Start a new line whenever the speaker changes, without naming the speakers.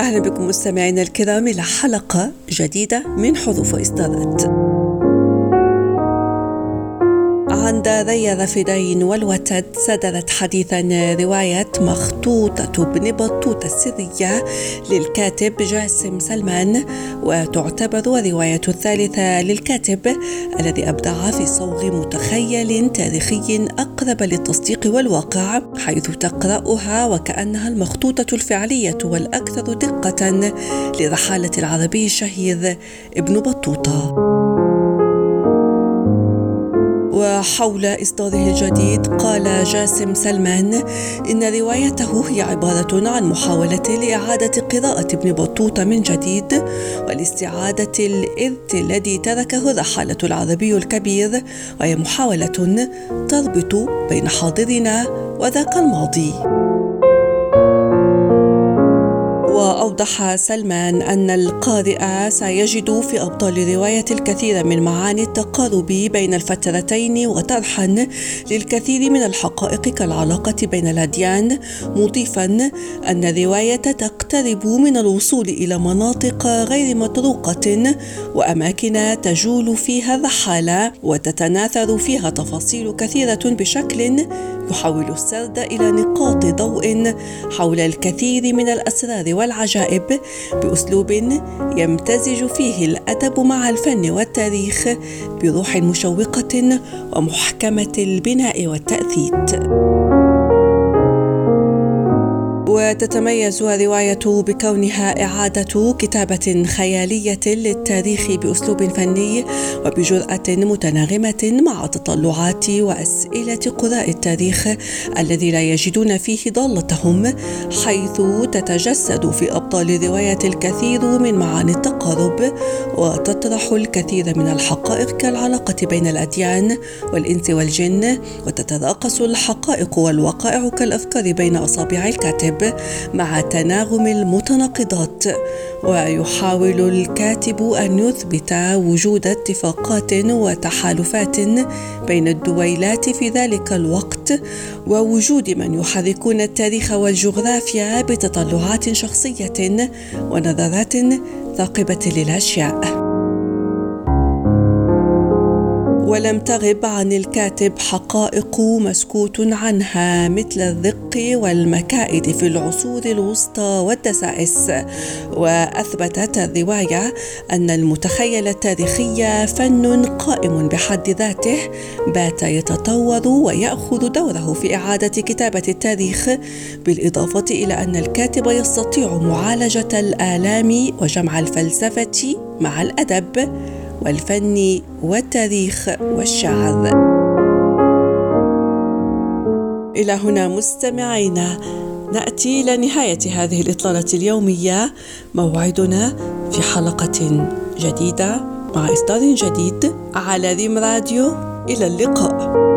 أهلا بكم مستمعينا الكرام إلى حلقة جديدة من حروف وإصدارات عن داري رفدين والوتد صدرت حديثا رواية مخطوطة ابن بطوطة السرية للكاتب جاسم سلمان وتعتبر الرواية الثالثة للكاتب الذي أبدع في صوغ متخيل تاريخي أقرب للتصديق والواقع حيث تقرأها وكأنها المخطوطة الفعلية والأكثر دقة لرحالة العربي الشهير ابن بطوطة. وحول إصداره الجديد قال جاسم سلمان إن روايته هي عبارة عن محاولة لإعادة قراءة ابن بطوطة من جديد والاستعادة الإرث الذي تركه الرحالة العربي الكبير وهي محاولة تربط بين حاضرنا وذاك الماضي. وأوضح سلمان أن القارئ سيجد في أبطال رواية الكثير من معاني التقارب بين الفترتين وطرحا للكثير من الحقائق كالعلاقة بين الأديان مضيفا أن الرواية تقترب من الوصول إلى مناطق غير مطروقة وأماكن تجول فيها الرحالة وتتناثر فيها تفاصيل كثيرة بشكل يحول السرد إلى نقاط ضوء حول الكثير من الأسرار والعجائب بأسلوب يمتزج فيه الأدب مع الفن والتاريخ بروح مشوقة ومحكمة البناء والتأثيت. وتتميز الرواية بكونها إعادة كتابة خيالية للتاريخ بأسلوب فني وبجرأة متناغمة مع تطلعات وأسئلة قراء التاريخ الذي لا يجدون فيه ضالتهم حيث تتجسد في أبطال الرواية الكثير من معاني التقارب وتطرح الكثير من الحقائق كالعلاقة بين الأديان والإنس والجن وتتراقص الحقائق والوقائع كالأفكار بين أصابع الكاتب. مع تناغم المتناقضات ويحاول الكاتب أن يثبت وجود اتفاقات وتحالفات بين الدويلات في ذلك الوقت ووجود من يحركون التاريخ والجغرافيا بتطلعات شخصية ونظرات ثاقبة للأشياء. ولم تغب عن الكاتب حقائق مسكوت عنها مثل الرق والمكائد في العصور الوسطى والدسائس. وأثبتت الرواية أن المتخيل التاريخي فن قائم بحد ذاته بات يتطور ويأخذ دوره في إعادة كتابة التاريخ بالإضافة إلى أن الكاتب يستطيع معالجة الآلام وجمع الفلسفة مع الأدب. والفن والتاريخ والشعر إلى هنا مستمعينا نأتي إلى نهاية هذه الاطلاله اليومية. موعدنا في حلقة جديدة مع إصدار جديد على ريم راديو. إلى اللقاء.